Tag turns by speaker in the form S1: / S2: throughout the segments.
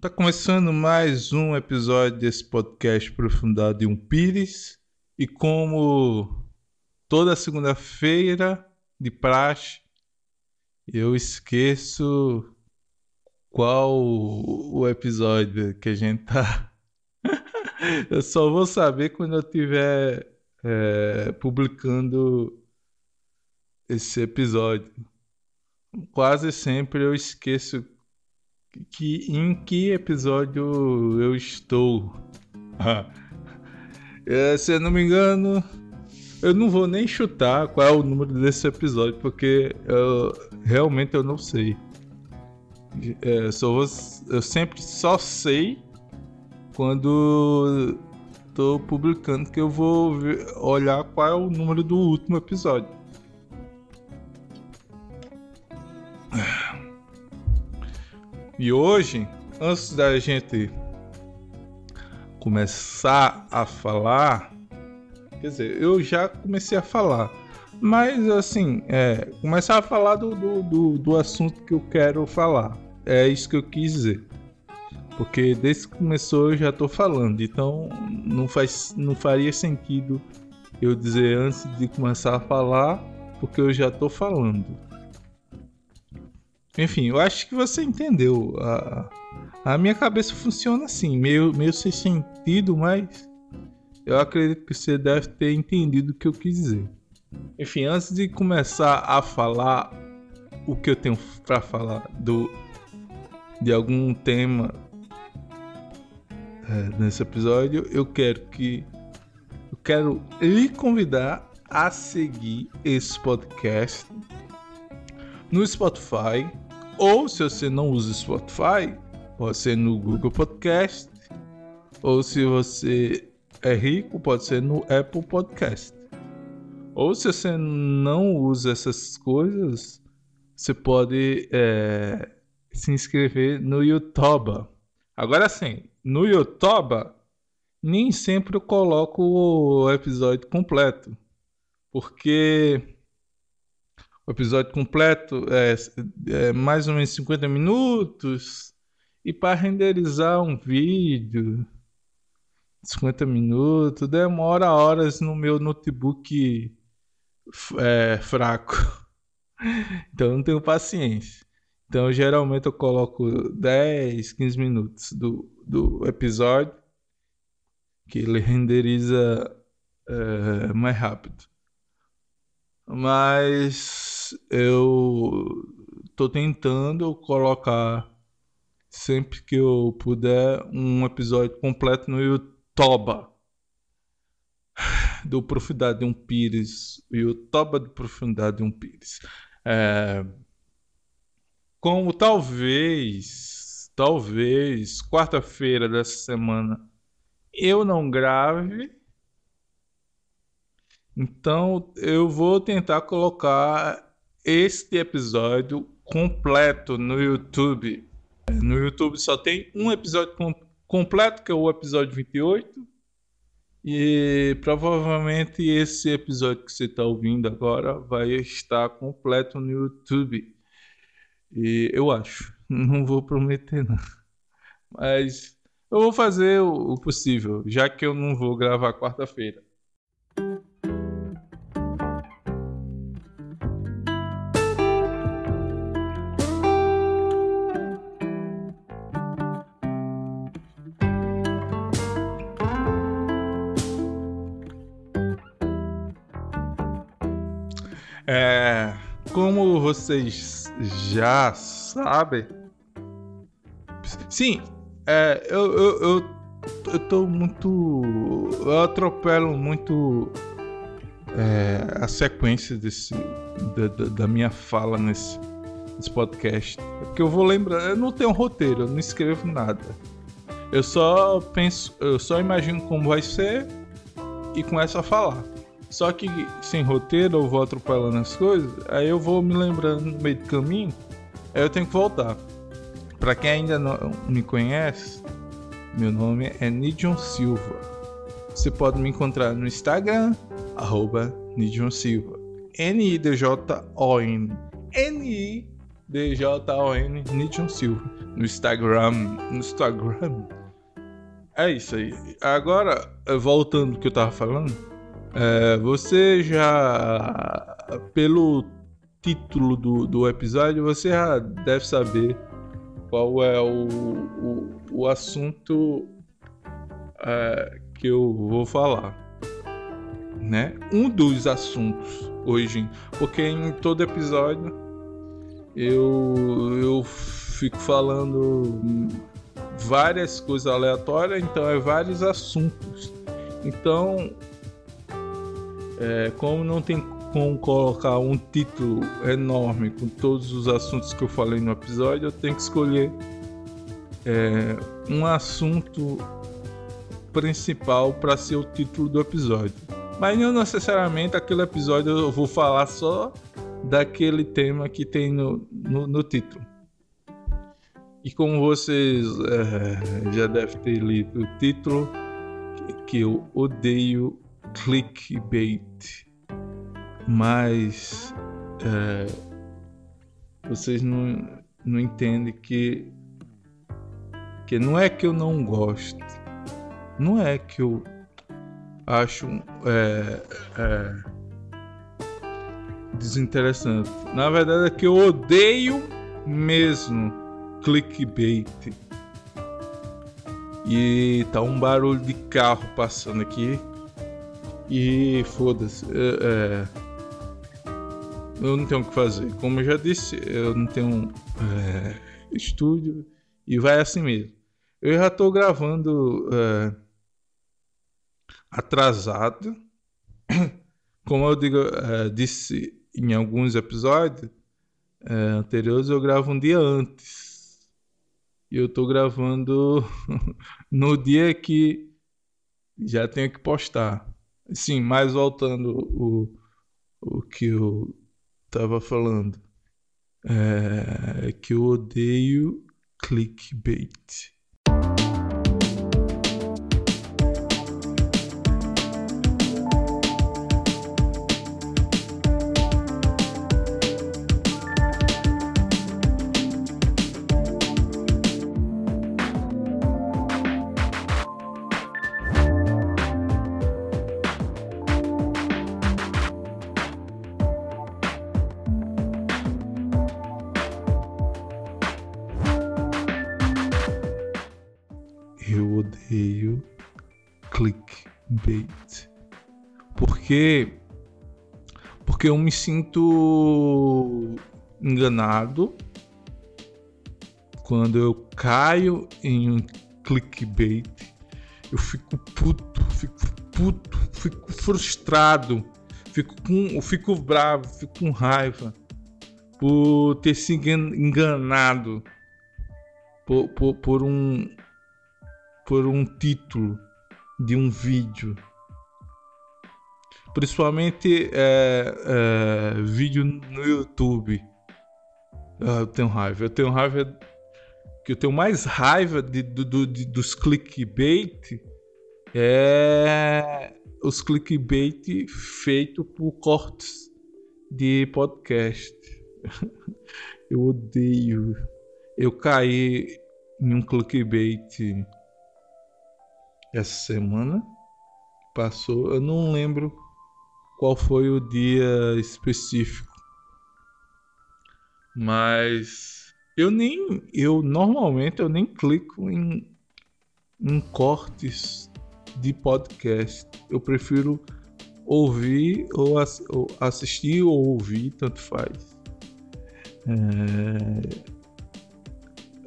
S1: Tá começando mais um episódio desse podcast Profundado em um Pires. E como toda segunda-feira de praxe, eu esqueço qual o episódio que a gente tá. eu só vou saber quando eu tiver é, publicando esse episódio. Quase sempre eu esqueço que em que episódio eu estou. é, se eu não me engano, eu não vou nem chutar qual é o número desse episódio, porque eu, realmente eu não sei. É, só vou, eu sempre só sei quando estou publicando que eu vou ver, olhar qual é o número do último episódio. E hoje, antes da gente começar a falar, quer dizer, eu já comecei a falar, mas assim, é, começar a falar do, do, do, do assunto que eu quero falar. É isso que eu quis dizer. Porque desde que começou eu já estou falando, então não, faz, não faria sentido eu dizer antes de começar a falar, porque eu já estou falando. Enfim, eu acho que você entendeu. A, a minha cabeça funciona assim, meio, meio sem sentido, mas eu acredito que você deve ter entendido o que eu quis dizer. Enfim, antes de começar a falar o que eu tenho para falar do de algum tema é, nesse episódio, eu quero que eu quero lhe convidar a seguir esse podcast no Spotify, ou se você não usa Spotify, pode ser no Google Podcast, ou se você é rico, pode ser no Apple Podcast. Ou se você não usa essas coisas, você pode é, se inscrever no YouTube. Agora sim, no YouTube nem sempre eu coloco o episódio completo, porque o episódio completo é, é mais ou menos 50 minutos. E para renderizar um vídeo, 50 minutos, demora horas no meu notebook é, fraco. Então eu não tenho paciência. Então geralmente eu coloco 10, 15 minutos do, do episódio que ele renderiza é, mais rápido. Mas eu tô tentando colocar sempre que eu puder um episódio completo no YouTube do Profundidade de um Pires, YouTube do Profundidade de um Pires. É, como talvez, talvez quarta-feira dessa semana eu não grave então eu vou tentar colocar este episódio completo no YouTube. No YouTube só tem um episódio com completo, que é o episódio 28. E provavelmente esse episódio que você está ouvindo agora vai estar completo no YouTube. E eu acho. Não vou prometer, não. Mas eu vou fazer o possível, já que eu não vou gravar quarta-feira. É, como vocês já sabem, sim, é, eu, eu, eu, eu tô muito. Eu atropelo muito é, a sequência desse, da, da, da, minha fala nesse, nesse podcast. Porque eu vou lembrar, eu não tenho roteiro, eu não escrevo nada. Eu só penso, eu só imagino como vai ser e começo a falar. Só que sem roteiro eu vou atropelando as coisas, aí eu vou me lembrando no meio do caminho, aí eu tenho que voltar. Para quem ainda não me conhece, meu nome é Nidion Silva. Você pode me encontrar no Instagram, arroba Nidion Silva. N-I-D-J-O-N. N-I D-J-O-N Nidson Silva. No Instagram. No Instagram. É isso aí. Agora, voltando ao que eu tava falando. É, você já. Pelo título do, do episódio, você já deve saber qual é o, o, o assunto é, que eu vou falar. Né? Um dos assuntos hoje, porque em todo episódio eu, eu fico falando várias coisas aleatórias, então é vários assuntos. Então, é, como não tem como colocar um título enorme com todos os assuntos que eu falei no episódio, eu tenho que escolher é, um assunto principal para ser o título do episódio. Mas não necessariamente aquele episódio eu vou falar só daquele tema que tem no, no, no título. E como vocês é, já devem ter lido o título, que, eu odeio clickbait, mas é, vocês não, não entendem que, que não é que eu não gosto, não é que eu acho é, é, desinteressante. Na verdade é que eu odeio mesmo clickbait. E tá um barulho de carro passando aqui. E foda-se. É, é eu não tenho o que fazer. Como eu já disse, eu não tenho é, estúdio e vai assim mesmo. Eu já estou gravando é, atrasado. Como eu digo, é, disse em alguns episódios é, anteriores, eu gravo um dia antes. E eu estou gravando no dia que já tenho que postar. Sim, mas voltando o, o que eu tava falando. É, que eu odeio clickbait. Porque porque eu me sinto enganado quando eu caio em um clickbait. Eu fico puto, fico puto, fico frustrado, fico com, eu fico bravo, fico com raiva por ter sido enganado por, por, por um, por um título de um vídeo. Principalmente é, é, vídeo no YouTube. Ah, eu tenho raiva. Eu tenho raiva. Que eu tenho mais raiva de, do, de, dos clickbait é os clickbait feito por cortes de podcast. eu odeio. Eu caí em um clickbait essa semana passou. Eu não lembro qual foi o dia específico, mas eu nem, eu normalmente eu nem clico em, em cortes de podcast. Eu prefiro ouvir ou, ass, ou assistir ou ouvir, tanto faz. É,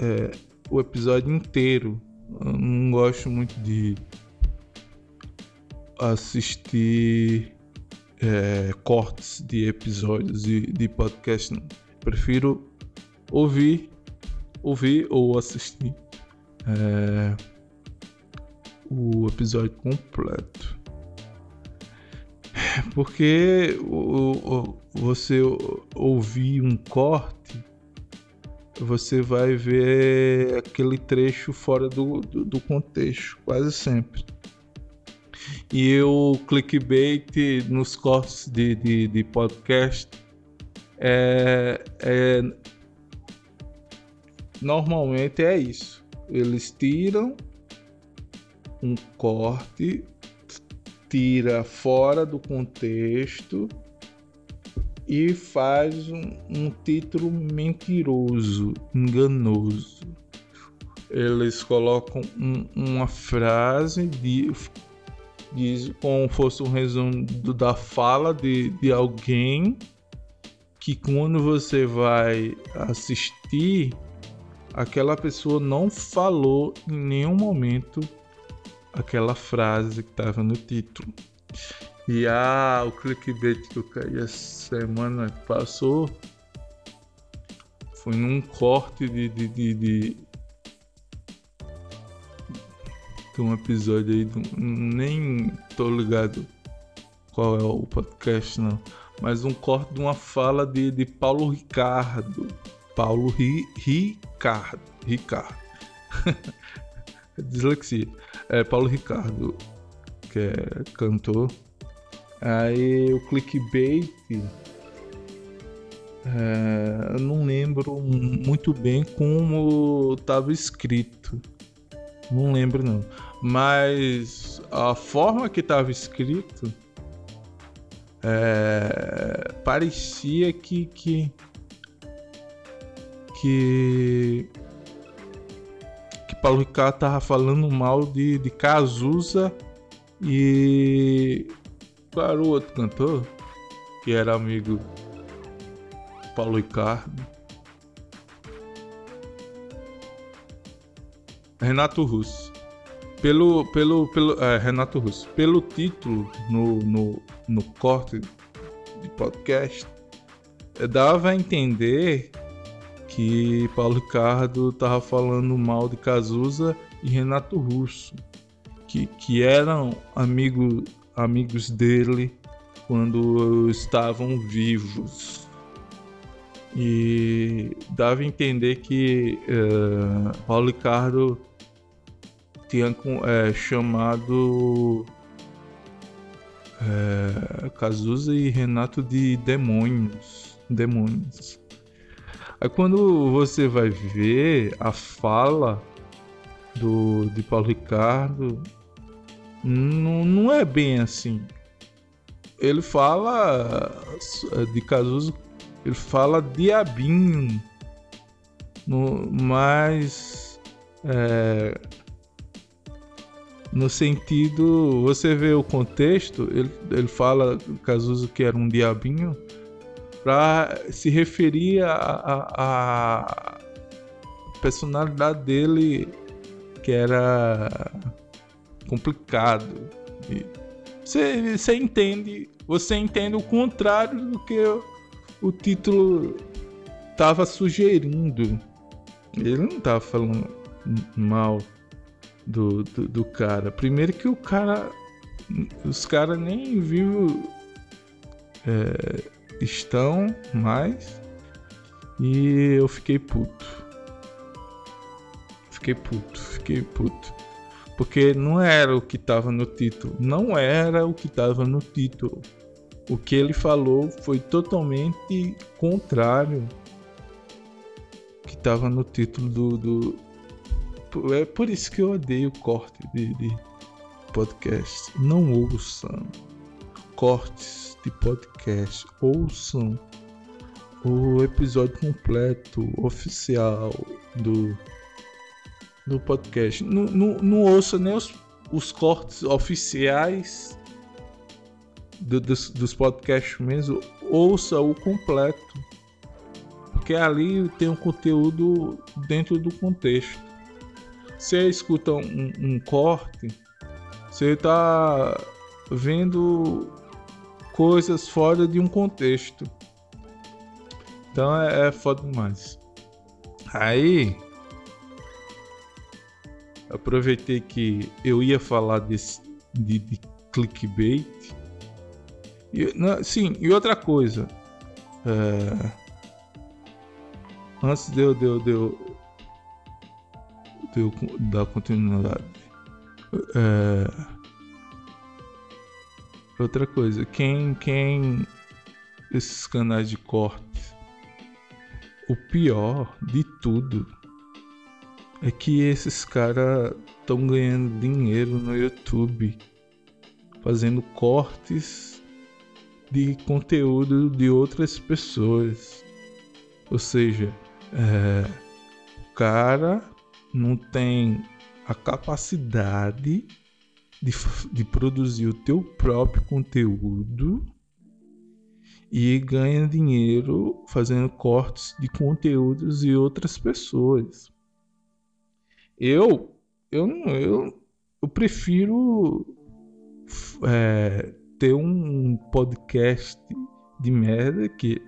S1: é, o episódio inteiro eu não gosto muito de assistir é, cortes de episódios de, de podcast. Não. Prefiro ouvir, ouvir ou assistir é, o episódio completo. Porque o, o, você ouvir um corte você vai ver aquele trecho fora do, do, do contexto, quase sempre. E o clickbait nos cortes de, de, de podcast é, é normalmente é isso. Eles tiram um corte, tira fora do contexto e faz um, um título mentiroso, enganoso. Eles colocam um, uma frase de, de como fosse um resumo da fala de, de alguém que quando você vai assistir, aquela pessoa não falou em nenhum momento aquela frase que estava no título. E ah, o clickbait que eu caí a semana que passou foi num corte de, de, de, de, de um episódio aí, do, nem tô ligado qual é o podcast não mas um corte de uma fala de, de Paulo Ricardo. Paulo Ri, Ricardo. Ricardo. Dislexia. É Paulo Ricardo, que é cantor. Aí o clickbait. É, eu não lembro muito bem como estava escrito. Não lembro não. Mas a forma que estava escrito é, parecia que, que que que Paulo Ricardo tava falando mal de, de Cazuza e claro o outro cantor que era amigo Paulo Ricardo Renato Russo pelo, pelo, pelo é, Renato Russo, pelo título no, no, no corte de podcast, dava a entender que Paulo Ricardo tava falando mal de Cazuza e Renato Russo, que, que eram amigo, amigos dele quando estavam vivos. E dava a entender que uh, Paulo Ricardo tinha é, chamado é, Cazuza e Renato de demônios. Demônios. Aí quando você vai ver a fala do, de Paulo Ricardo, não, não é bem assim. Ele fala de Cazuza, ele fala diabinho, no, mas é, no sentido, você vê o contexto, ele, ele fala Cazuza que era um diabinho para se referir à personalidade dele que era complicado. Você, você entende, você entende o contrário do que o, o título estava sugerindo. Ele não estava falando mal do, do, do cara. Primeiro que o cara. Os caras nem viu é, estão mais. E eu fiquei puto. Fiquei puto, fiquei puto. Porque não era o que tava no título. Não era o que tava no título. O que ele falou foi totalmente contrário que tava no título do, do, é por isso que eu odeio corte de, de podcast. Não ouçam cortes de podcast. Ouçam o episódio completo, oficial do, do podcast. Não, não, não ouça nem os, os cortes oficiais do, dos, dos podcasts mesmo. Ouça o completo. Porque ali tem um conteúdo dentro do contexto você escuta um, um corte, você está vendo coisas fora de um contexto. Então é, é foda demais. Aí aproveitei que eu ia falar desse, de, de clickbait. E, não, sim, e outra coisa. É, antes de eu, de, eu, de eu dar continuidade. É... Outra coisa, quem, quem esses canais de corte, o pior de tudo é que esses caras estão ganhando dinheiro no YouTube fazendo cortes de conteúdo de outras pessoas. Ou seja, é, o cara não tem a capacidade de, de produzir o teu próprio conteúdo e ganha dinheiro fazendo cortes de conteúdos de outras pessoas. Eu, eu, eu, eu prefiro é, ter um podcast de merda que,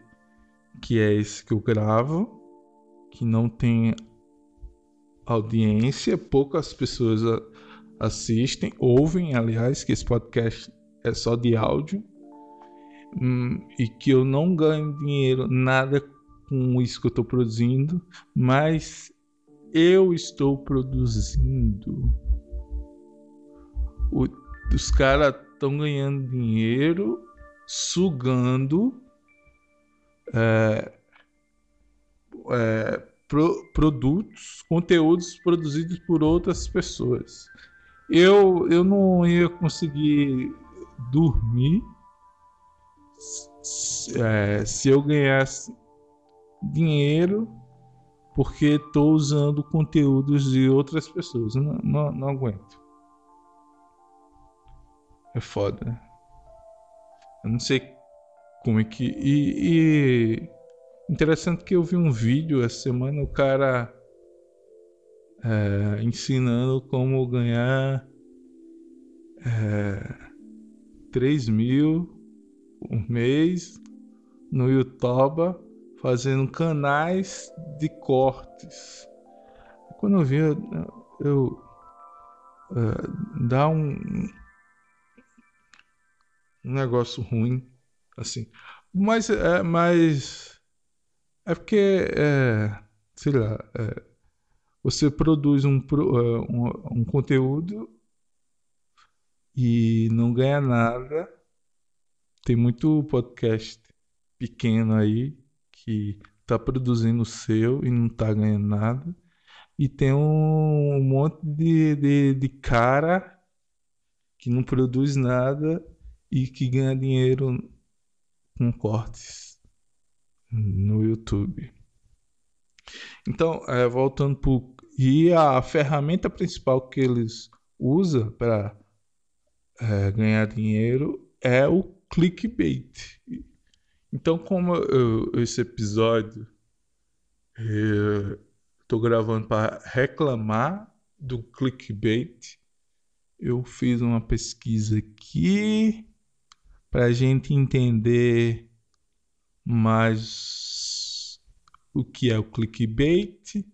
S1: que é esse que eu gravo, que não tem audiência, poucas pessoas assistem, ouvem, aliás, que esse podcast é só de áudio hum, e que eu não ganho dinheiro nada com isso que eu estou produzindo, mas eu estou produzindo. O, os caras estão ganhando dinheiro sugando é, é, pro, produtos, conteúdos produzidos por outras pessoas. Eu, eu não ia conseguir dormir se, é, se eu ganhasse dinheiro porque estou usando conteúdos de outras pessoas. Não, não, não aguento. É foda. Eu não sei como é que. E, e Interessante que eu vi um vídeo essa semana, o cara é, ensinando como ganhar é, 3 mil um mês no YouTube fazendo canais de cortes. Quando eu vi, eu, eu é, dá um, um negócio ruim, assim. Mas, é, mas é porque, é, sei lá, é, você produz um, é, um, um conteúdo e não ganha nada. Tem muito podcast pequeno aí que tá produzindo o seu e não tá ganhando nada. E tem um, um monte de, de, de cara que não produz nada e que ganha dinheiro com cortes no YouTube. Então, é, voltando para e a ferramenta principal que eles usam para é, ganhar dinheiro é o clickbait. Então, como eu, esse episódio estou gravando para reclamar do clickbait, eu fiz uma pesquisa aqui para a gente entender mas o que é o clickbait.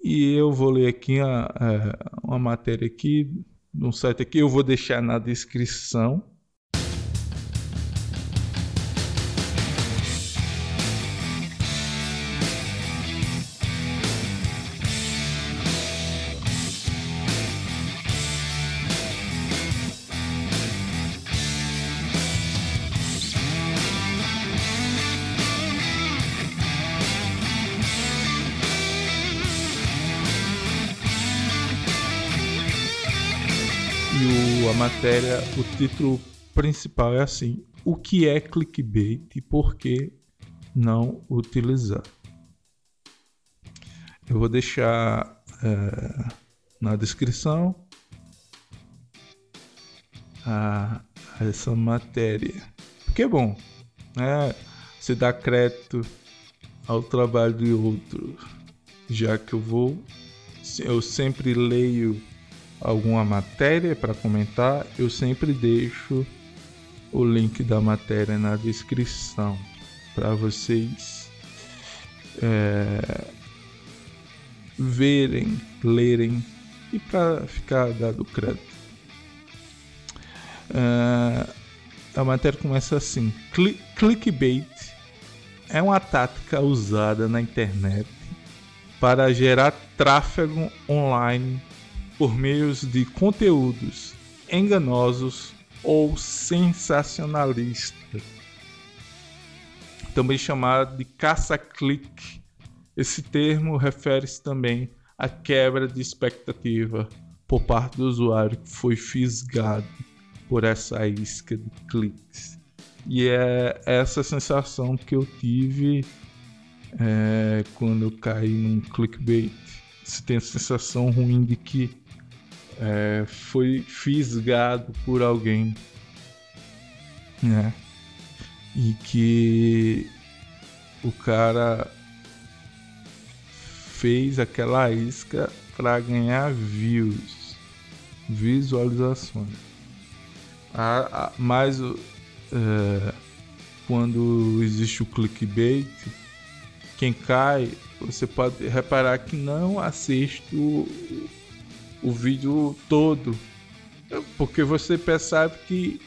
S1: E eu vou ler aqui a, a, uma matéria aqui no site aqui, eu vou deixar na descrição matéria, o título principal é assim: O que é clickbait e por que não utilizar? Eu vou deixar é, na descrição a, essa matéria. Porque é bom, né? Você dá crédito ao trabalho de outro, já que eu vou, eu sempre leio alguma matéria para comentar, eu sempre deixo o link da matéria na descrição para vocês é, verem, lerem e para ficar dado crédito. É, a matéria começa assim: clickbait é uma tática usada na internet para gerar tráfego online por meios de conteúdos enganosos ou sensacionalistas, também chamado de caça-clique. Esse termo refere-se também a quebra de expectativa por parte do usuário que foi fisgado por essa isca de cliques. E é essa sensação que eu tive é, quando eu caí num clickbait. Você tem a sensação ruim de que é, foi fisgado por alguém, né? E que o cara fez aquela isca para ganhar views, visualizações. Ah, mas é, quando existe o clickbait, quem cai, você pode reparar que não assiste o, o vídeo todo, porque você percebe que,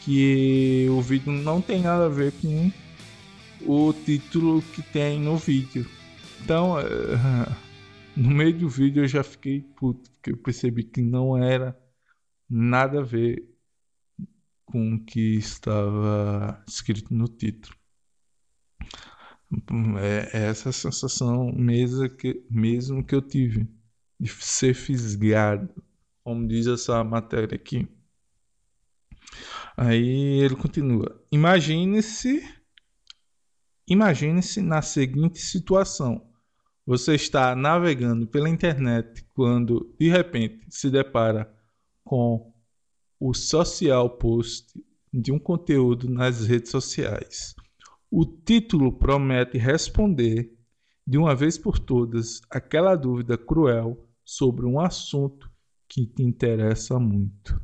S1: que o vídeo não tem nada a ver com o título que tem no vídeo. Então, no meio do vídeo eu já fiquei puto, porque eu percebi que não era nada a ver com o que estava escrito no título. É, é essa sensação mesmo que, mesmo que eu tive de ser fisgado, como diz essa matéria aqui. Aí ele continua: Imagine-se Imagine-se na seguinte situação: você está navegando pela internet quando de repente se depara com o social post de um conteúdo nas redes sociais. O título promete responder de uma vez por todas aquela dúvida cruel sobre um assunto que te interessa muito.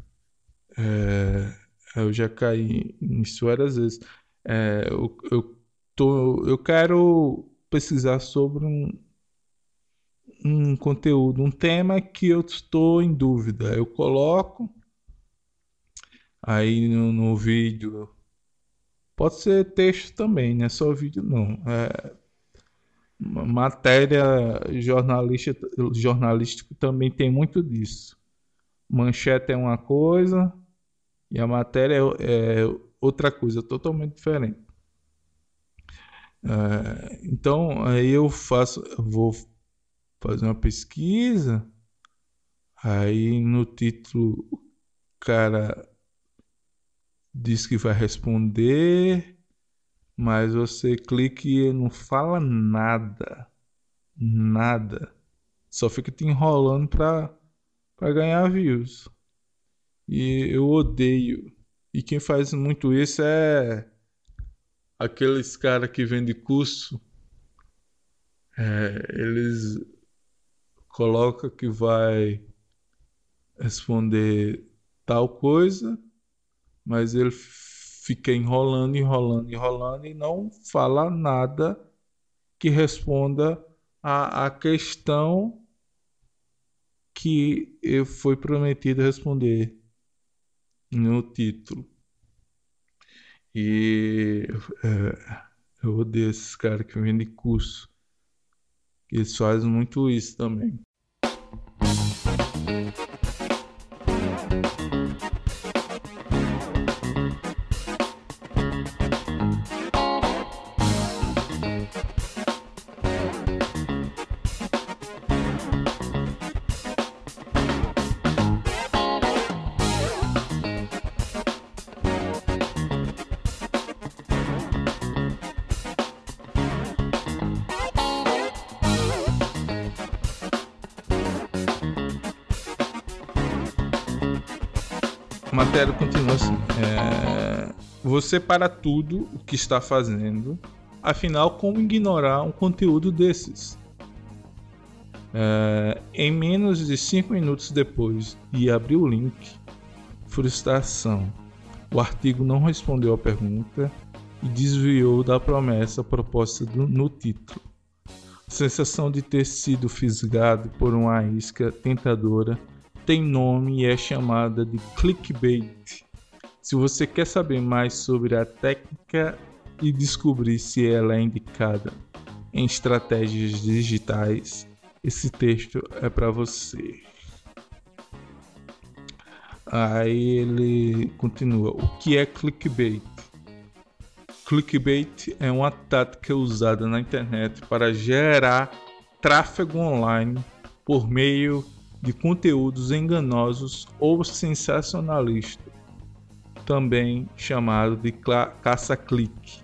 S1: É, eu já caí nisso várias vezes. É, eu, eu tô, eu quero pesquisar sobre um, um conteúdo, um tema que eu estou em dúvida. Eu coloco aí no, no vídeo. Pode ser texto também, não é só vídeo não. É, matéria jornalista, jornalístico também tem muito disso. Manchete é uma coisa e a matéria é, é outra coisa, totalmente diferente. É, então aí eu faço, vou fazer uma pesquisa, aí no título o cara diz que vai responder, mas você clica e não fala nada, nada, só fica te enrolando para para ganhar views. E eu odeio. E quem faz muito isso é aqueles cara que vende curso, é, eles colocam que vai responder tal coisa, mas ele fica enrolando, enrolando, enrolando e não fala nada que responda a, a questão que foi prometido responder no título. E é, eu odeio esses caras que vendem curso. Eles fazem muito isso também. Você para tudo o que está fazendo. Afinal, como ignorar um conteúdo desses? É... Em menos de 5 minutos depois de abrir o link, frustração. O artigo não respondeu à pergunta e desviou da promessa proposta do, no título. sensação de ter sido fisgado por uma isca tentadora tem nome e é chamada de clickbait. Se você quer saber mais sobre a técnica e descobrir se ela é indicada em estratégias digitais, esse texto é para você. Aí ele continua: O que é clickbait? Clickbait é uma tática usada na internet para gerar tráfego online por meio de conteúdos enganosos ou sensacionalistas, também chamado de caça-clique.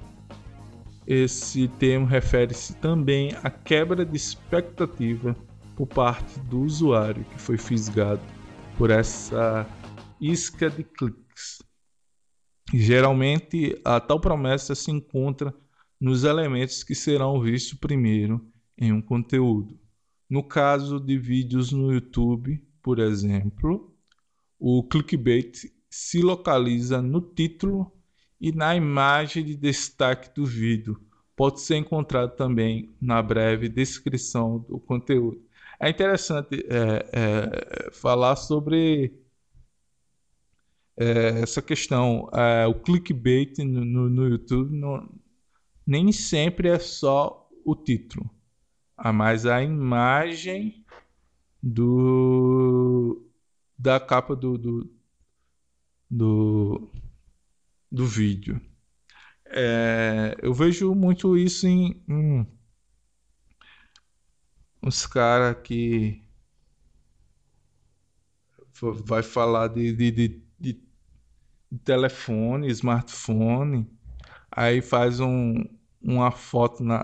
S1: Esse termo refere-se também à quebra de expectativa por parte do usuário que foi fisgado por essa isca de cliques. Geralmente, a tal promessa se encontra nos elementos que serão vistos primeiro em um conteúdo. No caso de vídeos no YouTube, por exemplo, o clickbait se localiza no título e na imagem de destaque do vídeo. Pode ser encontrado também na breve descrição do conteúdo. É interessante é, é, falar sobre é, essa questão. É, o clickbait no, no, no YouTube nem sempre é só o título, mas a imagem do da capa do, do, do, do vídeo. É, eu vejo muito isso em, em uns caras que vai falar de, de, de, de, telefone, smartphone, aí faz um, uma foto na,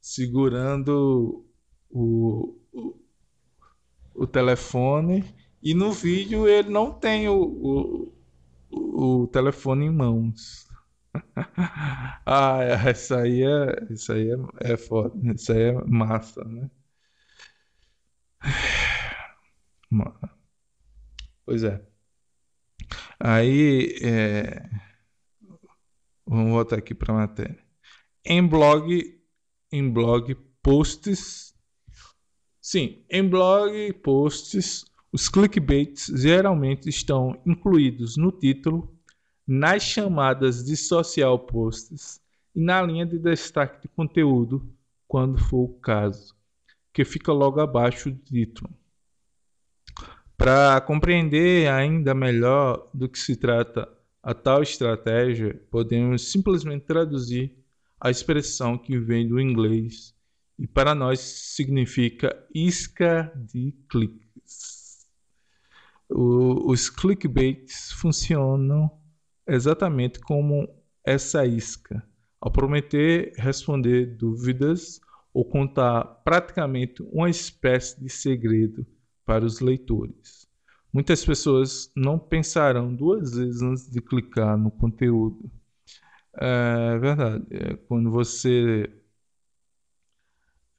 S1: segurando o, o, o telefone e no vídeo ele não tem o, o, o telefone em mãos. ah, isso aí é, isso aí é, é foda, isso aí é massa, né? Pois é. Aí, é... vamos voltar aqui para a matéria. Em blog, em blog posts, sim, em blog posts, os clickbaits geralmente estão incluídos no título nas chamadas de social posts e na linha de destaque de conteúdo, quando for o caso, que fica logo abaixo do título. Para compreender ainda melhor do que se trata a tal estratégia, podemos simplesmente traduzir a expressão que vem do inglês e para nós significa isca de cliques. O, os clickbaits funcionam exatamente como essa isca, ao prometer responder dúvidas ou contar praticamente uma espécie de segredo para os leitores. Muitas pessoas não pensarão duas vezes antes de clicar no conteúdo. É verdade. É quando você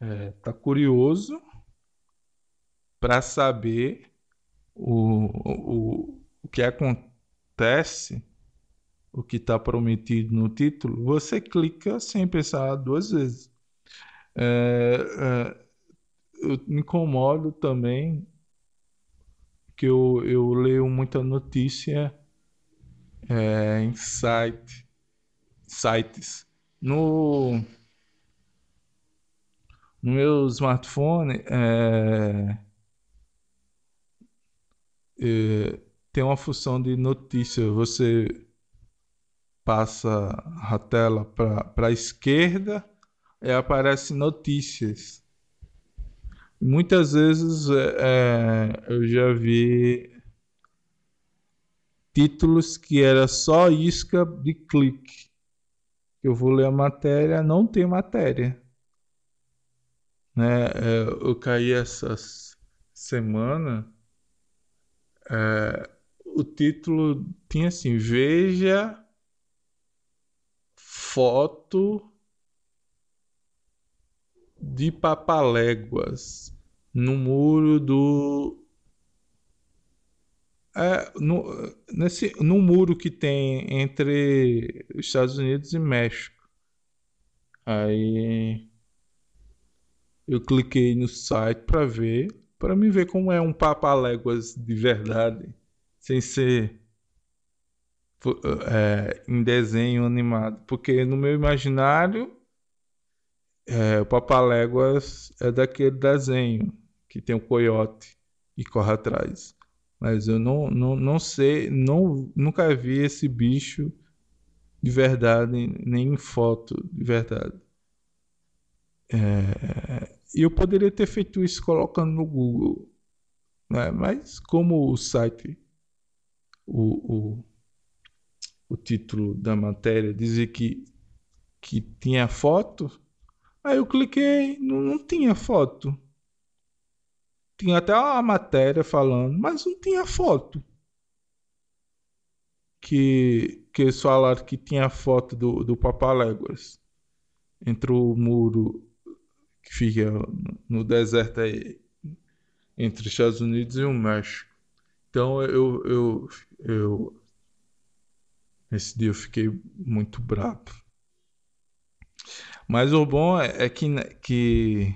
S1: está é, tá curioso para saber o, o, o que acontece o que está prometido no título, você clica sem pensar duas vezes. É, é, eu me incomodo também que eu, eu leio muita notícia é, em site, sites. No, no meu smartphone é, é, tem uma função de notícia. Você passa a tela para a esquerda e aparece notícias. Muitas vezes é, eu já vi títulos que era só isca de clique. Eu vou ler a matéria, não tem matéria. Né? Eu caí essa semana. É, o título tinha assim: Veja foto de Papaléguas no muro do é, no, nesse, no muro que tem entre os Estados Unidos e México. Aí eu cliquei no site para ver, para me ver como é um Papaléguas de verdade, sem ser é, em desenho animado, porque no meu imaginário é, o Papaléguas é daquele desenho que tem o coiote e corre atrás. Mas eu não, não, não sei, não, nunca vi esse bicho de verdade, nem em foto de verdade. É, E eu poderia ter feito isso colocando no Google. Né? Mas como o site, o, o, o título da matéria dizia que, que tinha foto, aí eu cliquei, não, não tinha foto. Tinha até uma matéria falando, mas não tinha foto. Que, que eles falaram que tinha foto do, do Papaléguas entre o muro que fica no deserto aí, entre os Estados Unidos e o México. Então eu, eu, eu esse dia eu fiquei muito bravo. Mas o bom é, é que, né, que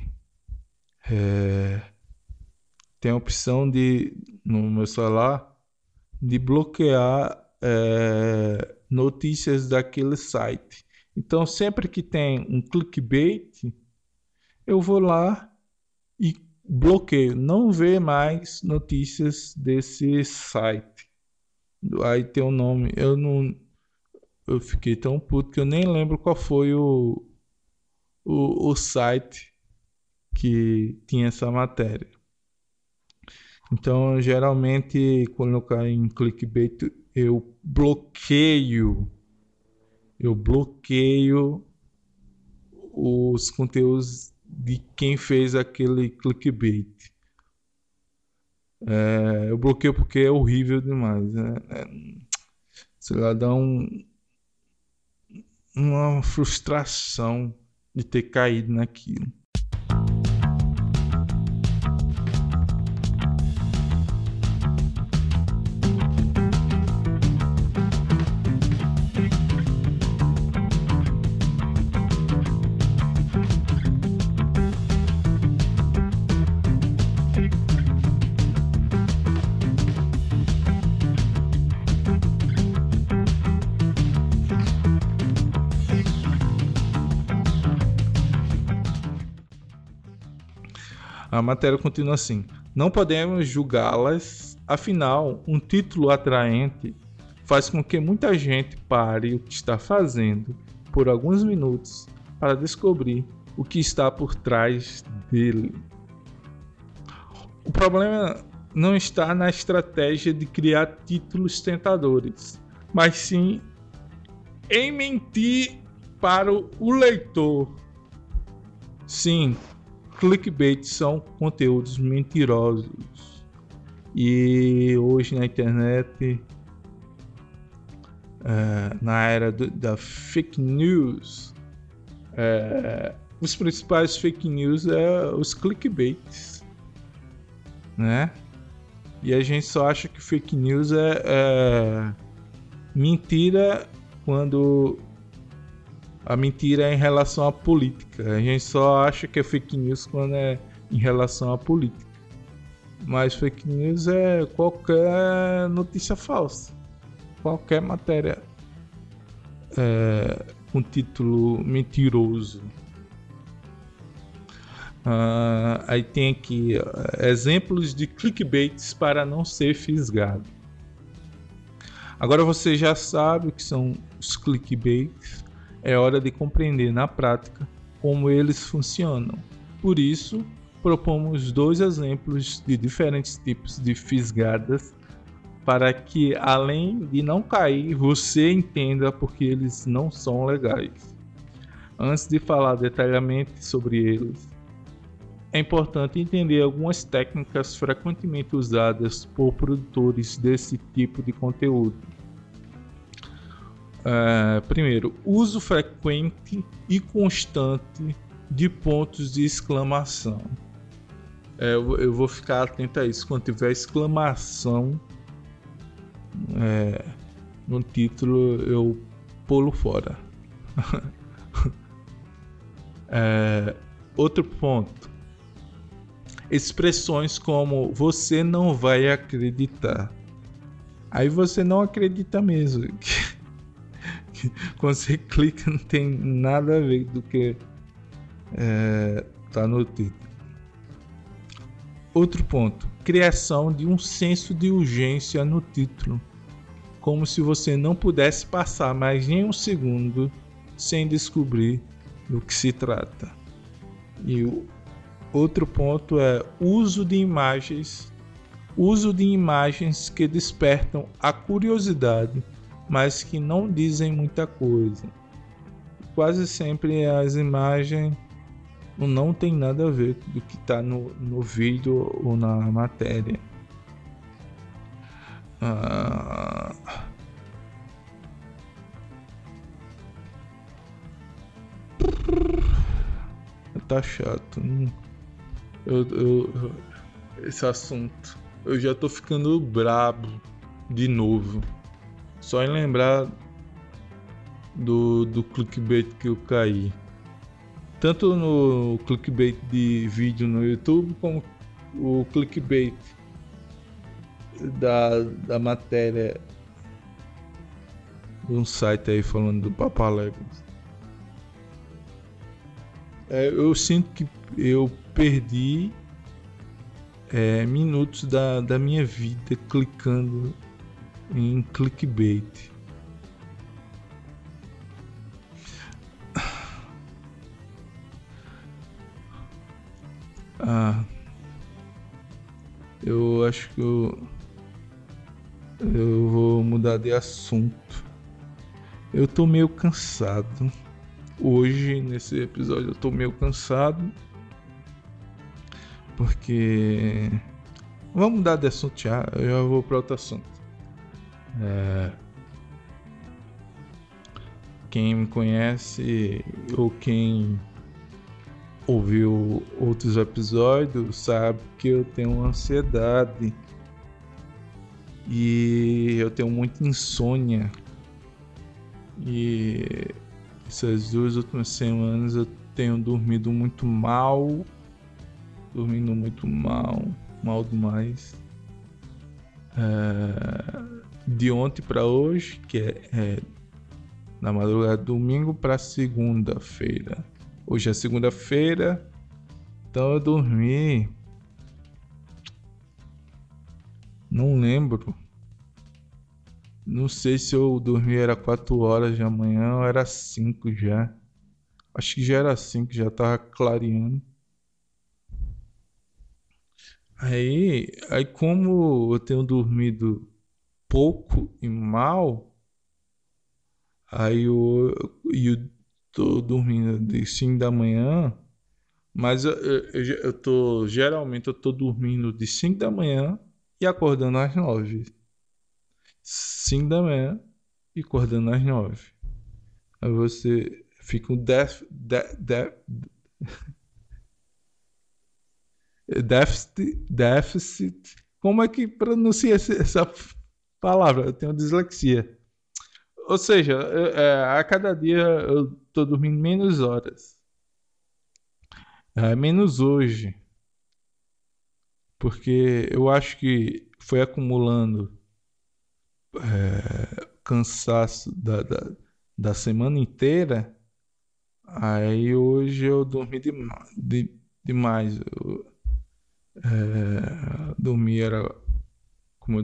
S1: é, tem a opção de no meu celular de bloquear é, notícias daquele site. Então, sempre que tem um clickbait, eu vou lá e bloqueio, não vê mais notícias desse site. Aí tem o um nome, eu não eu fiquei tão puto que eu nem lembro qual foi o, o, o site que tinha essa matéria. Então, geralmente, quando eu caio em clickbait, eu bloqueio eu bloqueio os conteúdos de quem fez aquele clickbait. É, eu bloqueio porque é horrível demais. Né? É, sei lá, dá um, uma frustração de ter caído naquilo. Matéria continua assim: Não podemos julgá-las, afinal, um título atraente faz com que muita gente pare o que está fazendo por alguns minutos para descobrir o que está por trás dele. O problema não está na estratégia de criar títulos tentadores, mas sim em mentir para o leitor. Sim, clickbait são conteúdos mentirosos. E hoje na internet, é, na era do, da fake news, é, os principais fake news é os clickbaits, né? E a gente só acha que fake news é, é mentira quando a mentira é em relação à política. A gente só acha que é fake news quando é em relação à política. Mas fake news é qualquer notícia falsa. Qualquer matéria é, com título mentiroso. Uh, aí tem aqui exemplos de clickbaits para não ser fisgado. Agora você já sabe o que são os clickbaits é hora de compreender na prática como eles funcionam. Por isso, propomos dois exemplos de diferentes tipos de fisgadas para que, além de não cair, você entenda porque eles não são legais. Antes de falar detalhadamente sobre eles, é importante entender algumas técnicas frequentemente usadas por produtores desse tipo de conteúdo Uh, primeiro, uso frequente e constante de pontos de exclamação. É, eu, eu, vou ficar atento a isso. Quando tiver exclamação é, no título, eu pulo fora. é, outro ponto: expressões como você não vai acreditar. Aí você não acredita mesmo. quando você clica não tem nada a ver do que é, tá no título. Outro ponto: criação de um senso de urgência no título, como se você não pudesse passar mais nem um segundo sem descobrir do que se trata. E o Outro ponto é uso de imagens, uso de imagens que despertam a curiosidade, mas que não dizem muita coisa. Quase sempre as imagens não tem nada a ver do que está no, no vídeo ou na matéria. Ah... Tá chato. Eu, eu, esse assunto. Eu já tô ficando brabo de novo. Só em lembrar do, do clickbait que eu caí. Tanto no clickbait de vídeo no YouTube, como o clickbait da, da matéria de um site aí falando do Papaléguas. É, eu sinto que eu perdi é, minutos da, da minha vida clicando em clickbait. Ah, eu acho que eu, eu vou mudar de assunto. Eu tô meio cansado. Hoje, nesse episódio, eu tô meio cansado. Porque. Vamos mudar de assunto já. Eu já vou para outro assunto. É... Quem me conhece ou quem ouviu outros episódios sabe que eu tenho ansiedade e eu tenho muita insônia. E essas duas últimas semanas eu tenho dormido muito mal, dormindo muito mal, mal demais. É, de ontem para hoje, que é, é na madrugada domingo para segunda-feira. Hoje é segunda-feira, então eu dormi. Não lembro. Não sei se eu dormi era 4 horas de manhã ou era 5 já. Acho que já era 5, já tava clareando. Aí, aí como eu tenho dormido pouco e mal, aí eu, eu tô dormindo de 5 da manhã, mas eu, eu, eu tô, geralmente eu tô dormindo de 5 da manhã e acordando às 9. 5 da manhã e acordando às 9. Aí você fica um de, déficit, déficit. Como é que pronuncia essa palavra? Eu tenho dislexia. Ou seja, é, a cada dia eu tô dormindo menos horas. É, menos hoje. Porque eu acho que foi acumulando é, cansaço da, da, da, semana inteira, aí hoje eu dormi de, de, demais. Eu, é, dormi era, como eu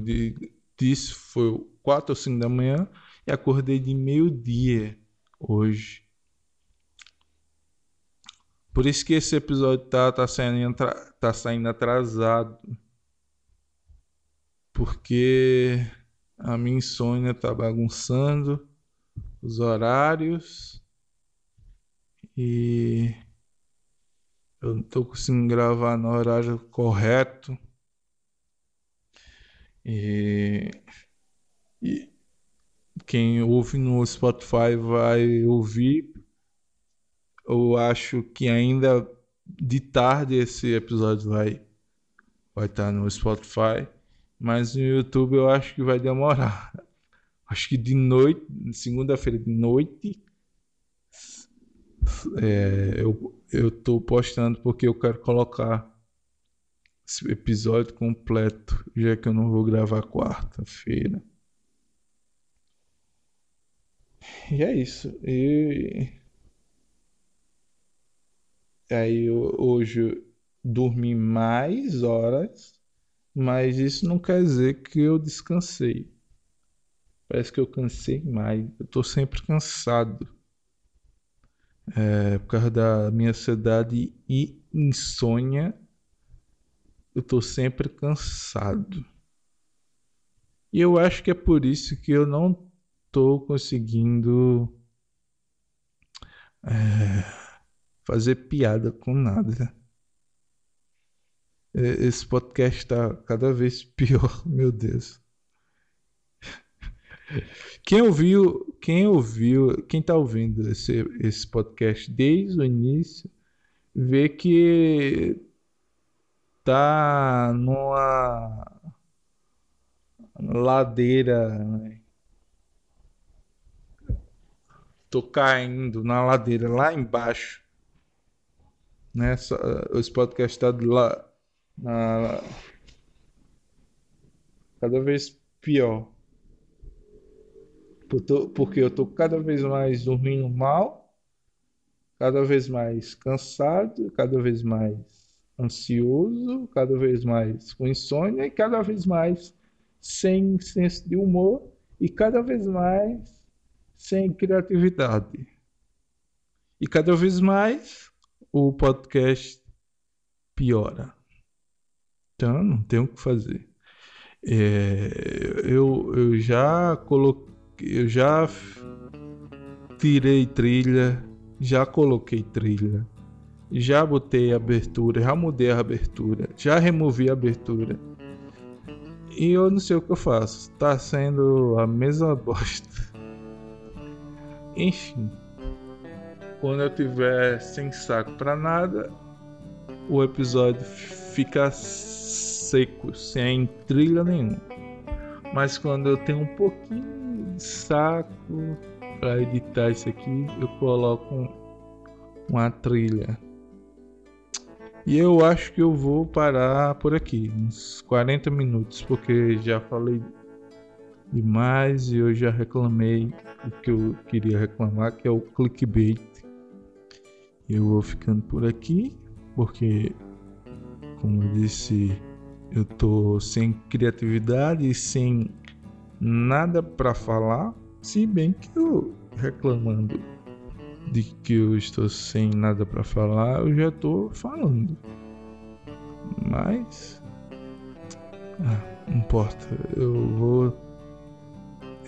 S1: foi 4 ou 5 da manhã e acordei de meio-dia hoje. Por isso que esse episódio tá, tá, saindo, tá saindo atrasado. Porque a minha insônia tá bagunçando os horários e eu não tô conseguindo gravar no horário correto. E, e quem ouve no Spotify vai ouvir. Eu acho que ainda de tarde esse episódio vai vai estar tá no Spotify. Mas no YouTube eu acho que vai demorar. Acho que de noite, segunda-feira de noite, é, eu, eu tô postando porque eu quero colocar esse episódio completo, já que eu não vou gravar quarta-feira. E é isso. E aí eu, hoje eu dormi mais horas mas isso não quer dizer que eu descansei. Parece que eu cansei mais. Eu tô sempre cansado. É, por causa da minha ansiedade e insônia, eu tô sempre cansado. E eu acho que é por isso que eu não tô conseguindo é, fazer piada com nada. Esse podcast tá cada vez pior, meu Deus. Quem ouviu, quem ouviu, quem tá ouvindo esse, esse podcast desde o início, vê que tá numa ladeira. Né? Tô caindo na ladeira lá embaixo. Né? Esse podcast tá lá na... cada vez pior porque eu estou cada vez mais dormindo mal, cada vez mais cansado, cada vez mais ansioso, cada vez mais com insônia e cada vez mais sem senso de humor e cada vez mais sem criatividade. E cada vez mais o podcast piora. Então não tem o que fazer. É, eu, eu já coloquei eu já tirei trilha, já coloquei trilha, já botei abertura, já mudei a abertura, já removi a abertura. E eu não sei o que eu faço. Tá sendo a mesma bosta. Enfim. Quando eu tiver sem saco para nada, o episódio fica seco, sem trilha nenhuma. Mas quando eu tenho um pouquinho saco para editar isso aqui, eu coloco uma trilha. E eu acho que eu vou parar por aqui, uns 40 minutos, porque já falei demais e eu já reclamei o que eu queria reclamar, que é o clickbait. Eu vou ficando por aqui, porque, como eu disse, eu tô sem criatividade e sem nada para falar, se bem que eu reclamando de que eu estou sem nada para falar, eu já estou falando. Mas ah, não importa, eu vou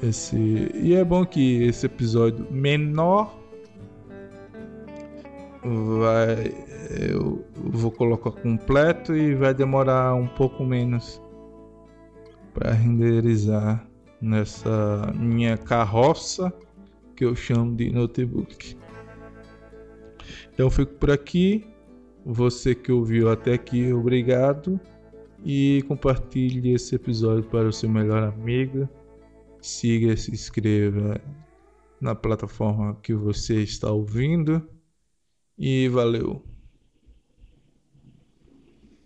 S1: esse e é bom que esse episódio menor vai eu vou colocar completo e vai demorar um pouco menos para renderizar nessa minha carroça que eu chamo de notebook. Então fico por aqui. Você que ouviu até aqui, obrigado. E compartilhe esse episódio para o seu melhor amigo. Siga se inscreva na plataforma que você está ouvindo. E valeu!